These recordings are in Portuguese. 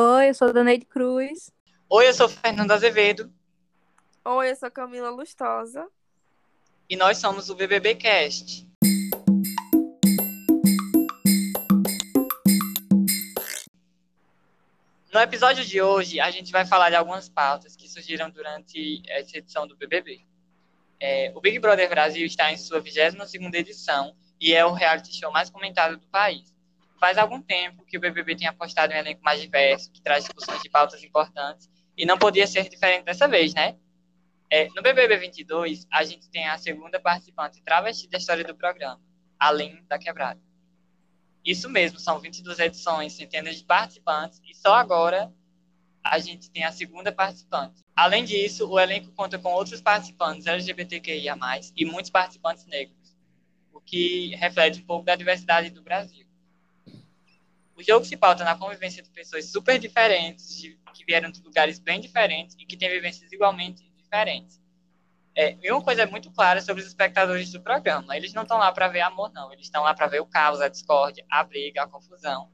Oi, eu sou a Daneide Cruz. Oi, eu sou Fernando Azevedo. Oi, eu sou Camila Lustosa. E nós somos o BBB Cast. No episódio de hoje, a gente vai falar de algumas pautas que surgiram durante essa edição do BBB. É, o Big Brother Brasil está em sua 22ª edição e é o reality show mais comentado do país. Faz algum tempo que o BBB tem apostado em um elenco mais diverso, que traz discussões de pautas importantes, e não podia ser diferente dessa vez, né? É, no BBB 22, a gente tem a segunda participante travesti da história do programa, além da Quebrada. Isso mesmo, são 22 edições, centenas de participantes, e só agora a gente tem a segunda participante. Além disso, o elenco conta com outros participantes LGBTQIA+, e muitos participantes negros, o que reflete um pouco da diversidade do Brasil. O jogo se pauta na convivência de pessoas super diferentes, de, que vieram de lugares bem diferentes e que têm vivências igualmente diferentes. É, e uma coisa é muito clara sobre os espectadores do programa: eles não estão lá para ver amor, não. Eles estão lá para ver o caos, a discórdia, a briga, a confusão.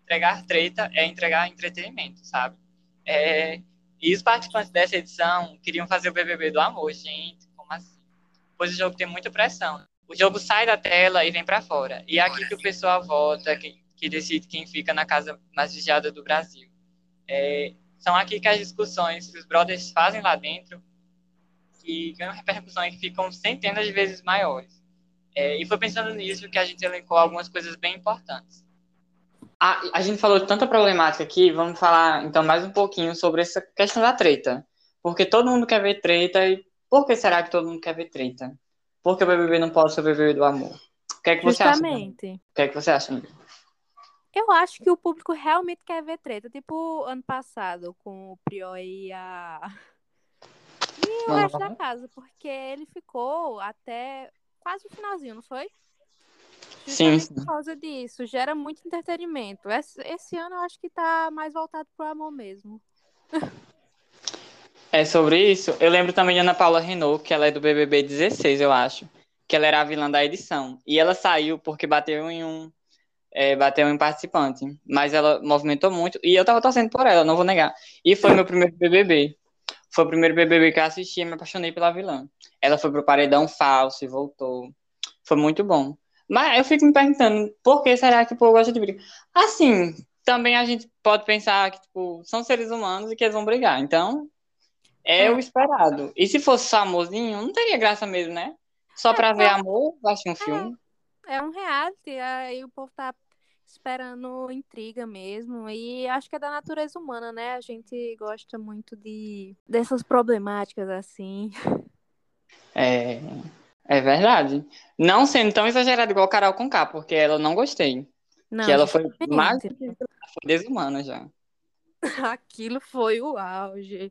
Entregar treta é entregar entretenimento, sabe? É, e os participantes dessa edição queriam fazer o BBB do amor, gente, como assim? Pois o jogo tem muita pressão. O jogo sai da tela e vem para fora. E é aqui que o pessoal vota, que, que decide quem fica na casa mais vigiada do Brasil. É, são aqui que as discussões que os brothers fazem lá dentro que ganham repercussões que ficam centenas de vezes maiores. É, e foi pensando nisso que a gente elencou algumas coisas bem importantes. A, a gente falou de tanta problemática aqui, vamos falar então mais um pouquinho sobre essa questão da treta. Porque todo mundo quer ver treta e por que será que todo mundo quer ver treta? Porque o BBB não pode sobreviver do amor. O que é que você Justamente. acha? O que é que você acha, amiga? Eu acho que o público realmente quer ver treta. Tipo ano passado, com o Prior e a. E o Mano, resto da casa, porque ele ficou até quase o finalzinho, não foi? Sim, sim. por causa disso. Gera muito entretenimento. Esse, esse ano eu acho que tá mais voltado pro amor mesmo. É sobre isso. Eu lembro também de Ana Paula Renault, que ela é do BBB 16, eu acho. Que ela era a vilã da edição. E ela saiu porque bateu em um. É, bateu em um participante. Mas ela movimentou muito. E eu tava torcendo por ela, não vou negar. E foi meu primeiro BBB. Foi o primeiro BBB que eu assisti e me apaixonei pela vilã. Ela foi pro paredão falso e voltou. Foi muito bom. Mas eu fico me perguntando, por que será que o povo gosta de briga? Assim, também a gente pode pensar que, tipo, são seres humanos e que eles vão brigar. Então, é, É. o esperado. E se fosse só amorzinho, não teria graça mesmo, né? Só pra ver amor, eu acho um filme. É um reality, aí o povo tá esperando intriga mesmo. E acho que é da natureza humana, né? A gente gosta muito de dessas problemáticas assim. É, é verdade. Não sendo tão exagerado igual Carol Conká, porque ela não gostei. Não, que ela foi mais foi desumana já. Aquilo foi o auge.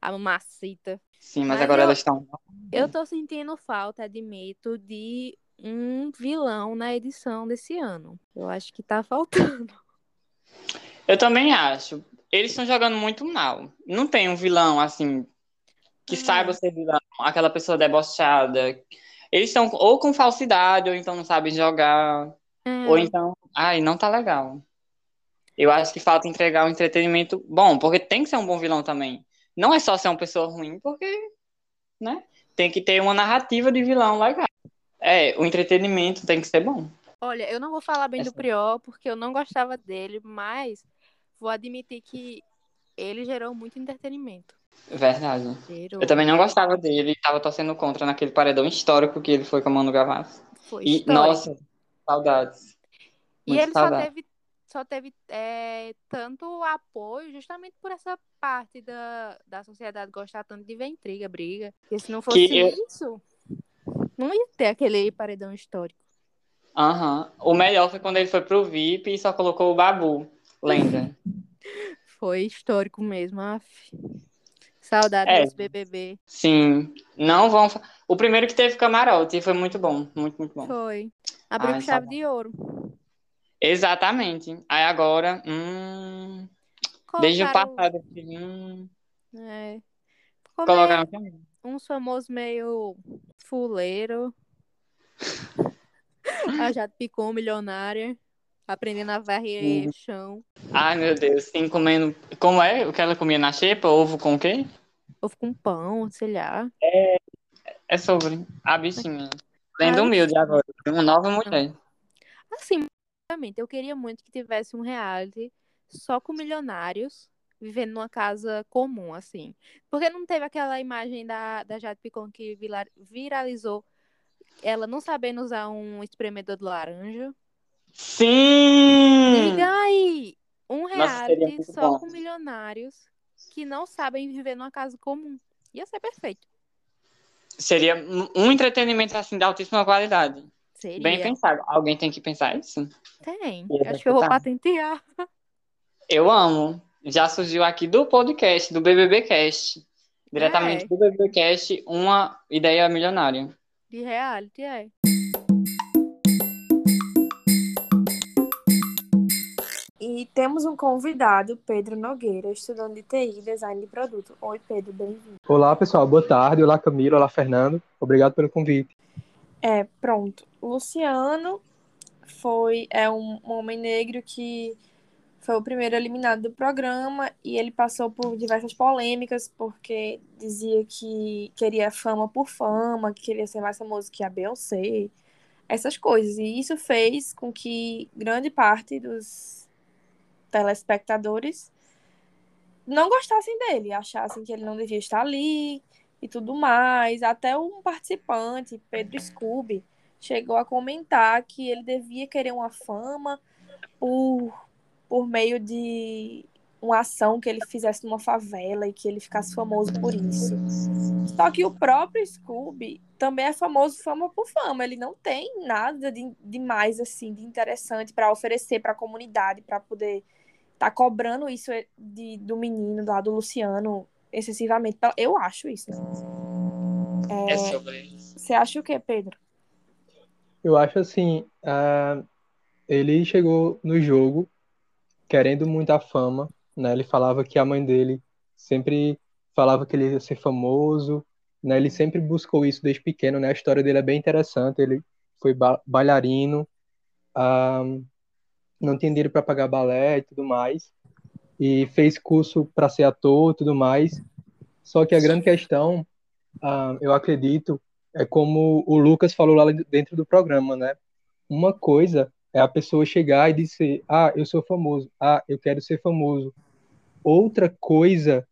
A mamacita. Sim, mas, Mas agora eu- elas estão. Eu tô sentindo falta, admito, de um vilão na edição desse ano. Eu acho que tá faltando. Eu também acho. Eles estão jogando muito mal. Não tem um vilão assim que É. saiba ser vilão, aquela pessoa debochada. Eles estão ou com falsidade, ou então não sabem jogar, É, ou então, ai, não tá legal. Eu acho que falta entregar um entretenimento bom, porque tem que ser um bom vilão também. Não é só ser uma pessoa ruim, porque, né? Tem que ter uma narrativa de vilão legal. É, o entretenimento tem que ser bom. Olha, eu não vou falar bem do Essa- Prior, porque eu não gostava dele, mas vou admitir que ele gerou muito entretenimento. Verdade. Gerou. Eu também não gostava dele e tava torcendo contra naquele paredão histórico que ele foi com a Manu Gavassi. Foi E, histórico. nossa, saudades. E Muita ele só teve, só teve é, tanto apoio justamente por essa parte da, da sociedade gostar tanto de ver intriga, briga. Porque se não fosse eu- isso, não ia ter aquele paredão histórico. Aham. O melhor foi quando ele foi pro VIP e só colocou o Babu, lenda. Foi histórico mesmo, af. Saudade É. desse BBB. Sim, não vão. O primeiro que teve camarote foi muito bom, muito, muito bom. Foi. Abriu Ai, chave de ouro. Exatamente. Aí agora, hum, desde o passado, hum, É. Colocaram meio, uns famosos meio fuleiro. a Jade Picon, milionária. Aprendendo a varrer chão. Ai, meu Deus, sim, comendo. Como é? O que ela comia na xepa? Ovo com o quê? Ovo com pão, sei lá. É sobre a bichinha. Lendo Ah, humilde agora. Uma nova mulher. Assim, eu queria muito que tivesse um reality só com milionários vivendo numa casa comum, assim. Porque não teve aquela imagem da, da Jade Picon que viralizou ela não sabendo usar um espremedor de laranja. Sim! Diga aí! Um Nossa, reality muito só bom. com milionários que não sabem viver numa casa comum. Ia ser perfeito. Seria um- entretenimento assim de altíssima qualidade. Seria. Bem pensado. Alguém tem que pensar isso. Tem. Ia Acho que eu vou patentear. Eu amo. Já surgiu aqui do podcast, do BBBcast. Diretamente É. do BBBcast, uma ideia milionária. De reality, é. E temos um convidado, Pedro Nogueira, estudante de TI, Design de Produto. Oi, Pedro, bem-vindo. Olá, pessoal. Boa tarde. Olá, Camila. Olá, Fernando. Obrigado pelo convite. É, pronto. Luciano foi é um, um homem negro que foi o primeiro eliminado do programa e ele passou por diversas polêmicas porque dizia que queria fama por fama, que queria ser mais famoso que a Beyoncé, essas coisas. E isso fez com que grande parte dos telespectadores não gostassem dele, achassem que ele não devia estar ali e tudo mais. Até um participante, Pedro Scooby, chegou a comentar que ele devia querer uma fama por, por meio de uma ação que ele fizesse numa favela e que ele ficasse famoso por isso. Só que o próprio Scooby também é famoso fama por fama. Ele não tem nada de, de mais assim, de interessante para oferecer para a comunidade, para poder estar cobrando isso de, do menino lá do Luciano excessivamente. Eu acho isso. né? É sobre isso. Você acha o quê, Pedro? Eu acho assim, ah, ele chegou no jogo querendo muita fama, né? Ele falava que a mãe dele sempre falava que ele ia ser famoso, né? Ele sempre buscou isso desde pequeno, né? A história dele é bem interessante. Ele foi ba- bailarino, ah, não tinha dinheiro para pagar balé e tudo mais, e fez curso para ser ator e tudo mais. Só que a grande questão, ah, eu acredito, é como o Lucas falou lá dentro do programa, né? Uma coisa é a pessoa chegar e dizer, ah, eu sou famoso, ah, eu quero ser famoso. Outra coisa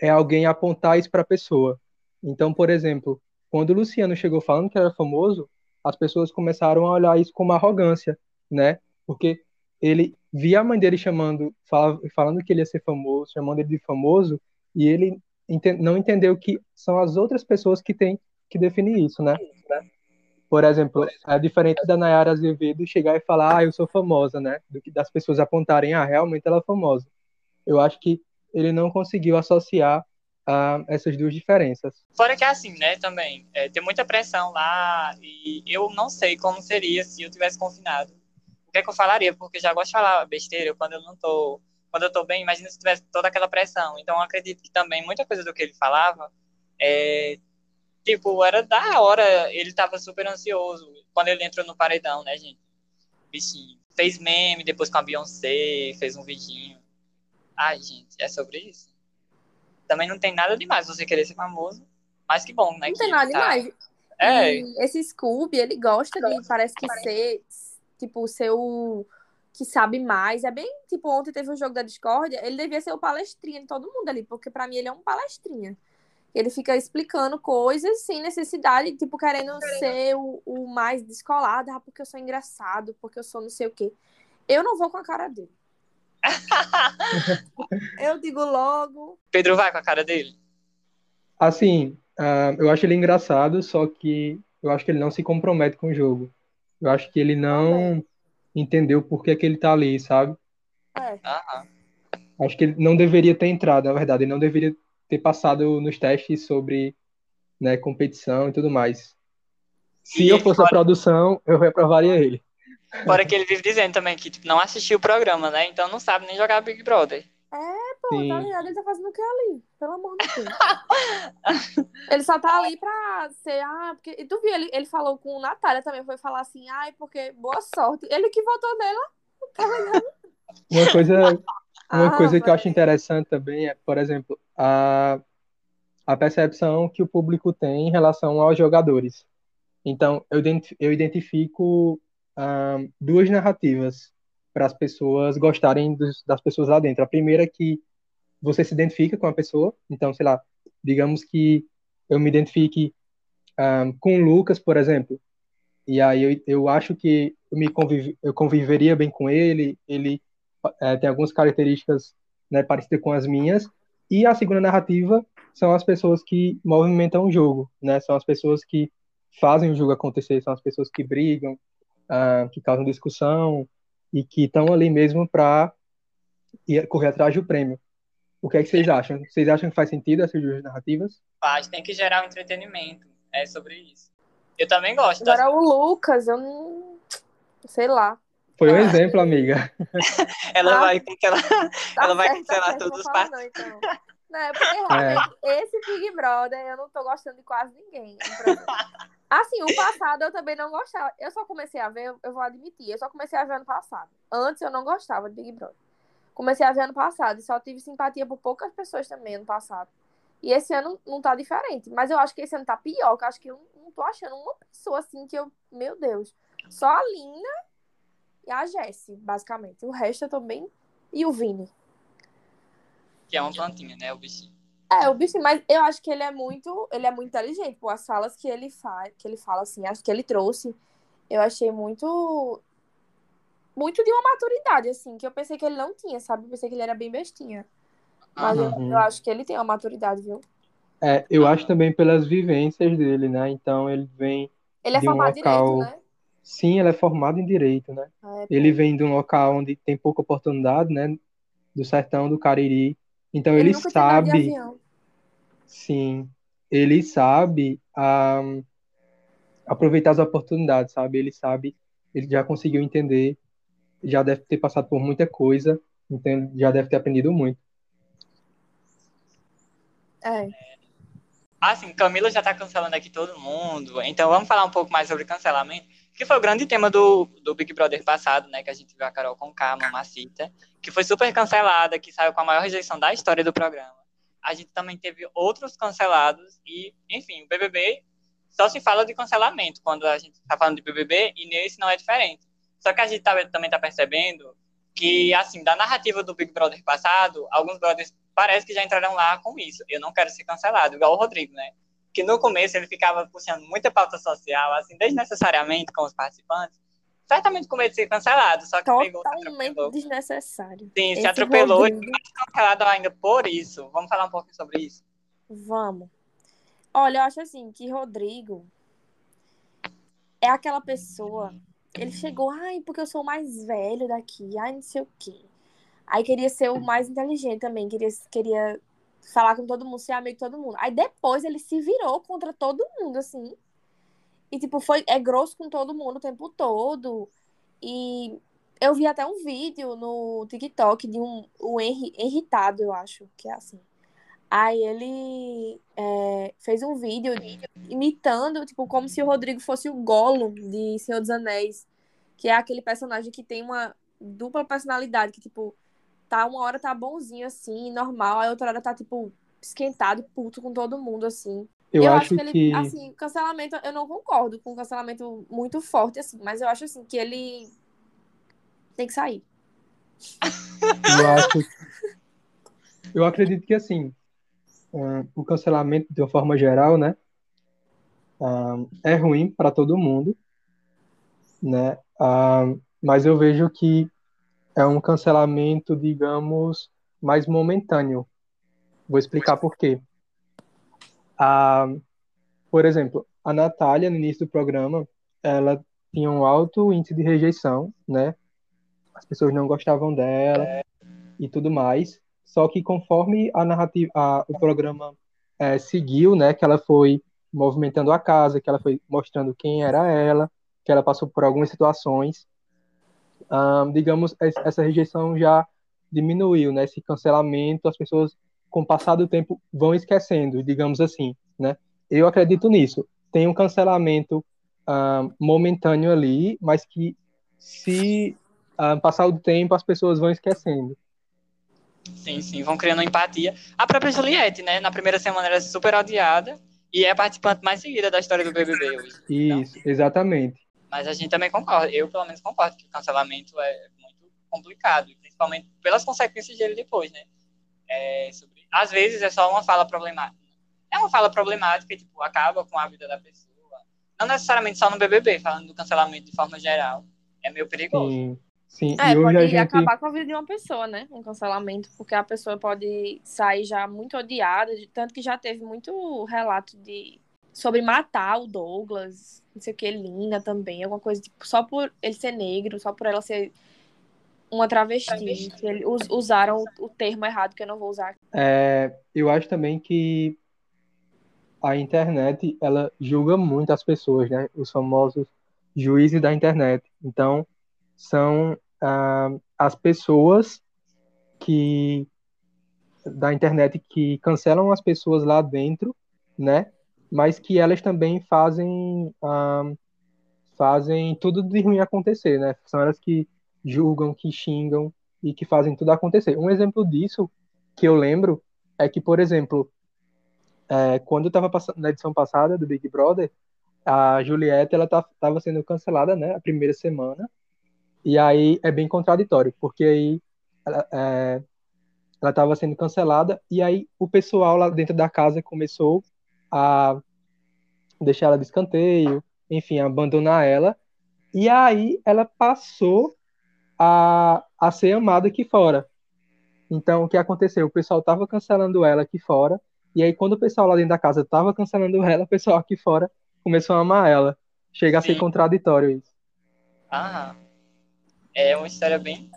é alguém apontar isso para a pessoa. Então, por exemplo, quando o Luciano chegou falando que era famoso, as pessoas começaram a olhar isso como arrogância, né? Porque ele via a mãe dele chamando, fala- falando que ele ia ser famoso, chamando ele de famoso, e ele não entendeu que são as outras pessoas que têm que definir isso, né? Por exemplo, é diferente da Nayara Azevedo chegar e falar, ah, eu sou famosa, né? Do que das pessoas apontarem, ah, realmente ela é famosa. Eu acho que ele não conseguiu associar ah, essas duas diferenças. Fora que é assim, né, também. É, tem muita pressão lá e eu não sei como seria se eu tivesse confinado. O que é que eu falaria? Porque já gosto de falar besteira quando eu não tô. Quando eu tô bem, imagina se tivesse toda aquela pressão. Então acredito que também muita coisa do que ele falava é. Tipo, era da hora, ele tava super ansioso quando ele entrou no paredão, né, gente? Bichinho. Fez meme depois com a Beyoncé, fez um vidinho. Ai, gente, é sobre isso. Também não tem nada demais você querer ser famoso, mas que bom, né? Não que tem nada tá- demais. É, E esse Scooby, ele gosta de, parece que ser, tipo, ser o que sabe mais. É bem, tipo, ontem teve um jogo da Discord, ele devia ser o palestrinha de todo mundo ali, porque pra mim ele é um palestrinha. Ele fica explicando coisas sem necessidade, tipo, querendo ser o, o mais descolado, ah, porque eu sou engraçado, porque eu sou não sei o quê. Eu não vou com a cara dele. eu digo logo. Pedro vai com a cara dele. Assim, ah, eu acho ele engraçado, só que eu acho que ele não se compromete com o jogo. Eu acho que ele não entendeu por que que ele tá ali, sabe? É. Acho que ele não deveria ter entrado, na verdade. Ele não deveria ter passado nos testes sobre, né, competição e tudo mais. Se E eu fosse a fora- produção, eu reprovaria ele. Fora que ele vive dizendo também que tipo, não assistiu o programa, né? Então não sabe nem jogar Big Brother. Pô, Sim. tá ligado? Ele tá fazendo o que ali? Pelo amor de Deus. ele só tá ali pra ser. Ah, porque. E tu viu, ele, ele falou com Natália também, foi falar assim, ai, porque boa sorte. Ele que votou nela, tá. Uma coisa, uma Ah, coisa que eu acho interessante também é, por exemplo, a, a percepção que o público tem em relação aos jogadores. Então, eu, eu identifico ahn, duas narrativas para as pessoas gostarem dos- das pessoas lá dentro. A primeira é que você se identifica com a pessoa. Então, sei lá, digamos que eu me identifique ahn, com o Lucas, por exemplo. E aí eu, eu acho que eu me eu conviveria bem com ele. Ele eh, tem algumas características, né, parecidas com as minhas. E a segunda narrativa são as pessoas que movimentam o jogo, né? São as pessoas que fazem o jogo acontecer, são as pessoas que brigam, ah, que causam discussão e que estão ali mesmo para correr atrás do prêmio. O que é que vocês acham? Vocês acham que faz sentido essas duas narrativas? Faz, tem que gerar um entretenimento. É sobre isso. Eu também gosto. das- Agora o Lucas, eu não. Sei lá. Foi um Ah. exemplo, amiga. Ela Ah. vai cancelar. Tá Ela vai certo, tá cancelar certo, todos os participantes. não, então. Não, é porque realmente esse Big Brother eu não tô gostando de quase ninguém. Assim, o passado eu também não gostava. Eu só comecei a ver, eu vou admitir, eu só comecei a ver ano passado. Antes eu não gostava de Big Brother. Comecei a ver ano passado e só tive simpatia por poucas pessoas também ano passado. E esse ano não tá diferente. Mas eu acho que esse ano tá pior, que eu acho que eu não tô achando uma pessoa assim que eu. Meu Deus. Só a Lina e a Jessie, basicamente. O resto eu tô bem. E o Vini. Que é uma plantinha, né? O bichinho. É, o bichinho, mas eu acho que ele é muito, ele é muito inteligente, pô, as falas que ele faz, que ele fala assim, acho que ele trouxe, eu achei muito muito de uma maturidade assim, que eu pensei que ele não tinha, sabe? Eu pensei que ele era bem bestinha. Mas eu, Uhum. eu acho que ele tem uma maturidade, viu? É, eu acho também pelas vivências dele, né? Então ele vem, Ele é De um formado em local- direito, né? Sim, ele é formado em direito, né? É, pô. Ele vem de um local onde tem pouca oportunidade, né? Do sertão do Cariri. Então Ele ele sabe, avião. sim, ele sabe ah, aproveitar as oportunidades, sabe? Ele sabe, ele já conseguiu entender, já deve ter passado por muita coisa, então ele já deve ter aprendido muito. É. Assim, Camila já tá cancelando aqui todo mundo. Então vamos falar um pouco mais sobre cancelamento. Que foi o grande tema do, do Big Brother passado, né? Que a gente viu a Carol Conká, a Mamacita, que foi super cancelada, que saiu com a maior rejeição da história do programa. A gente também teve outros cancelados e, enfim, o BBB só se fala de cancelamento quando a gente tá falando de BBB e nesse não é diferente. Só que a gente tá- também tá percebendo que, assim, da narrativa do Big Brother passado, alguns brothers parece que já entraram lá com isso. Eu não quero ser cancelado, igual o Rodrigo, né? Que no começo ele ficava puxando muita pauta social, assim, desnecessariamente com os participantes. Certamente com medo de ser cancelado, só que pegou, se Totalmente atropelou. desnecessário. Sim, se Esse atropelou e Rodrigo- mais cancelado ainda por isso. Vamos falar um pouco sobre isso. Vamos. Olha, eu acho assim que Rodrigo é aquela pessoa. Ele chegou, ai, porque eu sou o mais velho daqui, ai, não sei o quê. Aí queria ser o mais inteligente também, queria, queria falar com todo mundo, ser amigo de todo mundo. Aí depois ele se virou contra todo mundo, assim. E, tipo, foi, é grosso com todo mundo o tempo todo. E eu vi até um vídeo no TikTok de um, o Henri, Irritado, eu acho, que é assim. Aí ele é, fez um vídeo imitando, tipo, como se o Rodrigo fosse o Gollum de Senhor dos Anéis, que é aquele personagem que tem uma dupla personalidade, que, tipo, tá uma hora tá bonzinho, assim, normal, aí outra hora tá, tipo, esquentado, puto com todo mundo, assim. Eu, acho, que ele, que assim, cancelamento, eu não concordo com um cancelamento muito forte, assim, mas eu acho, assim, que ele tem que sair. eu acho eu acredito que assim ah, o cancelamento de uma forma geral, né, ah, é ruim para todo mundo, né? Ah, mas eu vejo que é um cancelamento, digamos, mais momentâneo. Vou explicar por quê. Por exemplo, a Natália, no início do programa, ela tinha um alto índice de rejeição, né? As pessoas não gostavam dela e tudo mais. Só que conforme a narrativa, a- o programa eh, seguiu, né? Que ela foi movimentando a casa, que ela foi mostrando quem era ela, que ela passou por algumas situações. Ahn, digamos, es- essa rejeição já diminuiu, né? Esse cancelamento, as pessoas, com o passar do tempo, vão esquecendo, digamos assim, né? Eu acredito nisso. Tem um cancelamento momentâneo ali, mas que se passar o tempo, as pessoas vão esquecendo. Sim, sim, vão criando empatia. A própria Juliette, né? Na primeira semana era super odiada e é a participante mais seguida da história do BBB hoje. Então, Isso, então, exatamente. Mas a gente também concorda, eu pelo menos concordo que o cancelamento é muito complicado, principalmente pelas consequências dele depois, né? É sobre... Às vezes é só uma fala problemática. É uma fala problemática tipo, acaba com a vida da pessoa. Não necessariamente só no BBB, falando do cancelamento de forma geral. É meio perigoso. Sim. Sim, é, pode gente... acabar com a vida de uma pessoa, né? Um cancelamento, porque a pessoa pode sair já muito odiada, tanto que já teve muito relato de sobre matar o Douglas, não sei o que, Lina também, alguma coisa tipo, só por ele ser negro, só por ela ser uma travesti, travesti. eles usaram o termo errado que eu não vou usar. É, eu acho também que a internet, ela julga muito as pessoas, né? Os famosos juízes da internet. Então, são uh, as pessoas que da internet que cancelam as pessoas lá dentro, né? Mas que elas também fazem uh, fazem tudo de ruim acontecer, né? São elas que julgam, que xingam e que fazem tudo acontecer. Um exemplo disso que eu lembro é que, por exemplo, é, quando eu estava na edição passada do Big Brother, a Juliette ela estava tá, sendo cancelada, né? A primeira semana e aí é bem contraditório, porque aí ela é, estava sendo cancelada e aí o pessoal lá dentro da casa começou a deixar ela de escanteio, enfim, abandonar ela. E aí ela passou a, a ser amada aqui fora. Então, o que aconteceu? O pessoal estava cancelando ela aqui fora, e aí quando o pessoal lá dentro da casa estava cancelando ela, o pessoal aqui fora começou a amar ela. Chega Sim. a ser contraditório isso. Ah, é uma história bem,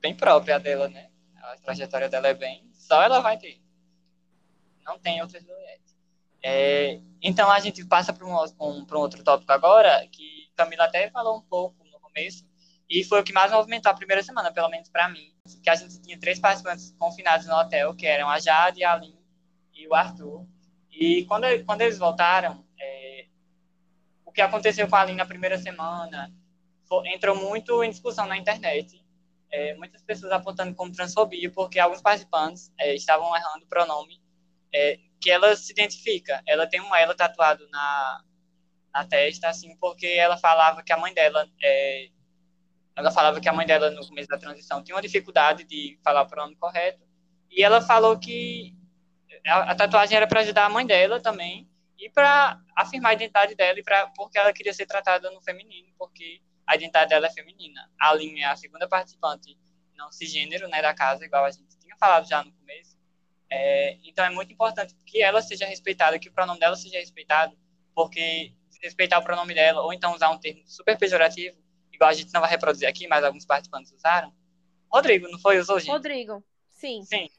bem própria dela, né? A trajetória dela é bem. Só ela vai ter. Não tem outras Juliette. É, então a gente passa para um, um, um outro tópico agora, que Camila até falou um pouco no começo, e foi o que mais movimentou a primeira semana, pelo menos para mim. Que a gente tinha três participantes confinados no hotel, que eram a Jade, a Aline e o Arthur. E quando, quando eles voltaram, é, o que aconteceu com a Aline na primeira semana, entrou muito em discussão na internet. É, muitas pessoas apontando como transfobia, porque alguns participantes é, estavam errando o pronome é, que ela se identifica. Ela tem um ela tatuado na, na testa, assim, porque ela falava que a mãe dela. É, ela falava que a mãe dela, no começo da transição, tinha uma dificuldade de falar o pronome correto. E ela falou que a, a tatuagem era para ajudar a mãe dela também e para afirmar a identidade dela e pra, porque ela queria ser tratada no feminino, porque a identidade dela é feminina. A Aline é a segunda participante não cisgênero né, da casa, igual a gente tinha falado já no começo. É, então é muito importante que ela seja respeitada, que o pronome dela seja respeitado, porque respeitar o pronome dela, ou então usar um termo super pejorativo, igual a gente não vai reproduzir aqui, mas alguns participantes usaram. Rodrigo, não foi? Usou, gente? Rodrigo, sim. Sim.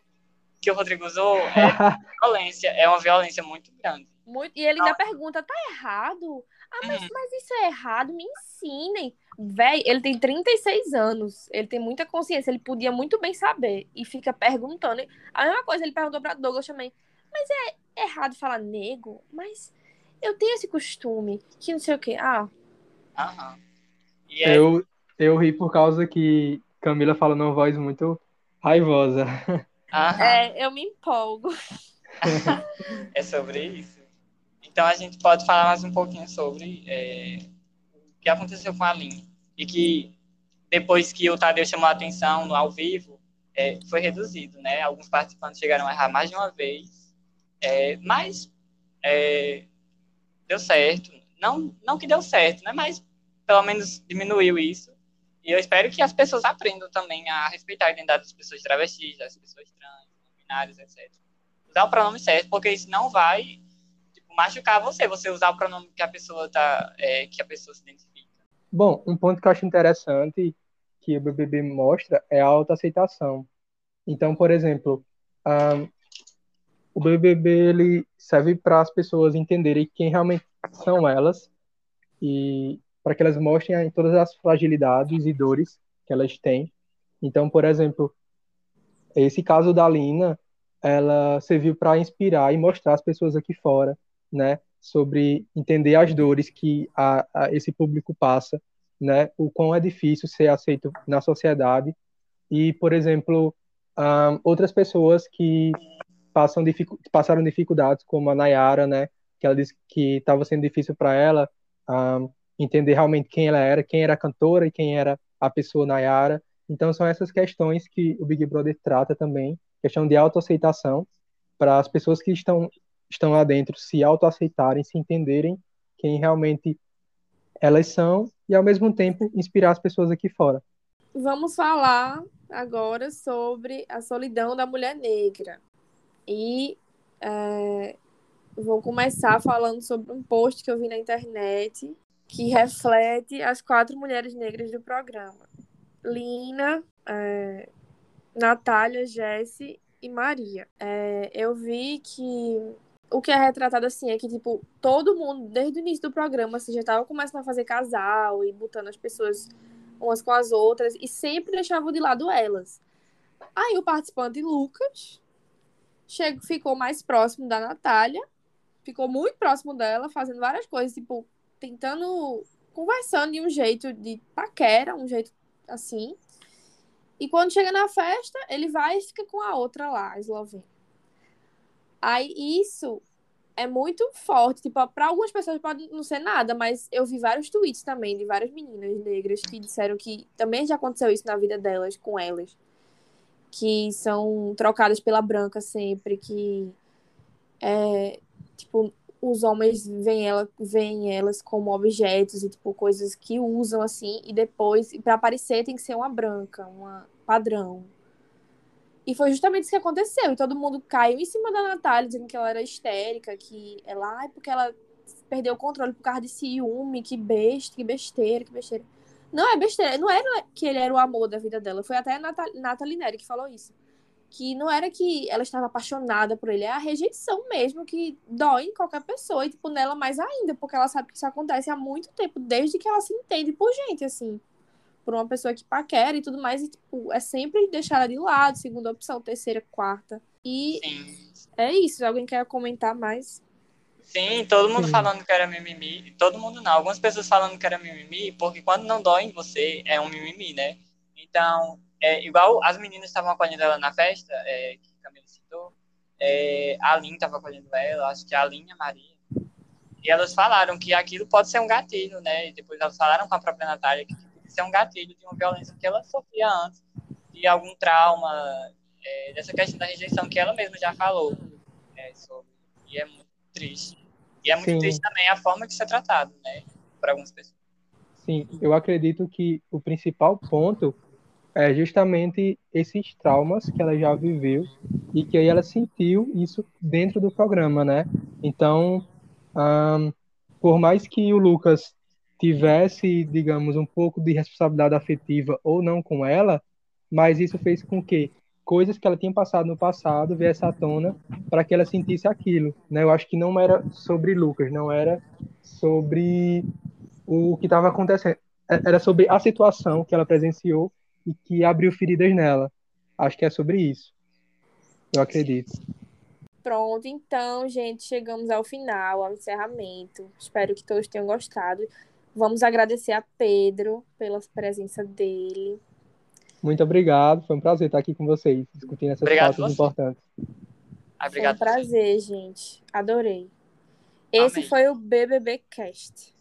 Que o Rodrigo usou é violência, é uma violência muito grande. Muito, e ele ainda pergunta, tá errado? Ah, mas, uhum. mas isso é errado, me ensinem. Véi, ele tem 36 anos, ele tem muita consciência, ele podia muito bem saber. E fica perguntando. A mesma coisa, ele perguntou pra Douglas também. Mas é errado falar nego? Mas eu tenho esse costume, que não sei o quê. Ah. Aham. Aí... Eu, eu ri por causa que Camila fala numa voz muito raivosa. Aham. É, eu me empolgo. é sobre isso. Então a gente pode falar mais um pouquinho sobre é, o que aconteceu com a Aline. E que depois que o Tadeu chamou a atenção no ao vivo, é, foi reduzido, né? Alguns participantes chegaram a errar mais de uma vez, é, mas é, deu certo. Não, não que deu certo, né? Mas pelo menos diminuiu isso. E eu espero que as pessoas aprendam também a respeitar a identidade das pessoas travestis, das pessoas trans, binárias, etc. Usar o pronome certo, porque isso não vai machucar você, você usar o pronome que a pessoa tá, é, que a pessoa se identifica. Bom, um ponto que eu acho interessante que o BBB mostra é a autoaceitação. Então, por exemplo, um, o BBB ele serve para as pessoas entenderem quem realmente são elas e para que elas mostrem todas as fragilidades e dores que elas têm. Então, por exemplo, esse caso da Lina, ela serviu para inspirar e mostrar as pessoas aqui fora né, sobre entender as dores que a, a esse público passa né, o quão é difícil ser aceito na sociedade e, por exemplo, um, outras pessoas que passam dificu passaram dificuldades, como a Nayara, né, que ela disse que estava sendo difícil para ela um, entender realmente quem ela era, quem era a cantora e quem era a pessoa Nayara. Então são essas questões que o Big Brother trata também, questão de autoaceitação para as pessoas que estão estão lá dentro se autoaceitarem, se entenderem quem realmente elas são e ao mesmo tempo inspirar as pessoas aqui fora. Vamos falar agora sobre a solidão da mulher negra. E é, vou começar falando sobre um post que eu vi na internet que reflete as quatro mulheres negras do programa. Lina, é, Natália, Jesse e Maria. É, eu vi que o que é retratado assim é que, tipo, todo mundo, desde o início do programa, assim, já tava começando a fazer casal e botando as pessoas umas com as outras e sempre deixavam de lado elas. Aí o participante Lucas chegou, ficou mais próximo da Natália, ficou muito próximo dela, fazendo várias coisas, tipo, tentando, conversando de um jeito de paquera, um jeito assim. E quando chega na festa, ele vai e fica com a outra lá, a eslovena. Aí isso é muito forte. Tipo, para algumas pessoas pode não ser nada, mas eu vi vários tweets também de várias meninas negras que disseram que também já aconteceu isso na vida delas, com elas. Que são trocadas pela branca sempre, que é, tipo, os homens veem, ela, veem elas como objetos e tipo coisas que usam assim e depois para aparecer tem que ser uma branca, uma padrão. E foi justamente isso que aconteceu. E todo mundo caiu em cima da Natália, dizendo que ela era histérica, que ela, ai, porque ela perdeu o controle por causa de ciúme, que besta, que besteira, que besteira. Não é besteira, não era que ele era o amor da vida dela. Foi até a Nathalie Neri que falou isso que não era que ela estava apaixonada por ele, é a rejeição mesmo que dói em qualquer pessoa, e tipo, nela mais ainda, porque ela sabe que isso acontece há muito tempo, desde que ela se entende por gente, assim, por uma pessoa que paquera e tudo mais, e tipo, é sempre deixar ela de lado, segunda opção, terceira, quarta. E Sim. é isso, alguém quer comentar mais? Sim, todo mundo Sim. falando que era mimimi, todo mundo não, algumas pessoas falando que era mimimi, porque quando não dói em você, é um mimimi, né? Então, é, igual as meninas estavam acolhendo ela na festa, é, que Camila citou, é, a Aline estava acolhendo ela, acho que a Aline e a Maria. E elas falaram que aquilo pode ser um gatilho, né? E depois elas falaram com a própria Natália que pode ser um gatilho de uma violência que ela sofria antes, de algum trauma, é, dessa questão da rejeição que ela mesma já falou é, sobre. E é muito triste. E é muito Sim. triste também a forma que isso é tratado, né? Por algumas pessoas. Sim, eu acredito que o principal ponto é justamente esses traumas que ela já viveu e que aí ela sentiu isso dentro do programa, né? Então, um, por mais que o Lucas tivesse, digamos, um pouco de responsabilidade afetiva ou não com ela, mas isso fez com que coisas que ela tinha passado no passado viesse à tona para que ela sentisse aquilo, né? Eu acho que não era sobre Lucas, não era sobre o que estava acontecendo, é, era sobre a situação que ela presenciou e que abriu feridas nela. Acho que é sobre isso. Eu acredito. Pronto, então, gente, chegamos ao final, ao encerramento. Espero que todos tenham gostado. Vamos agradecer a Pedro pela presença dele. Muito obrigado, foi um prazer estar aqui com vocês, discutindo essas obrigado pautas importantes. Obrigado. Foi um prazer, gente. Adorei. Esse Amém. foi o BBB Cast.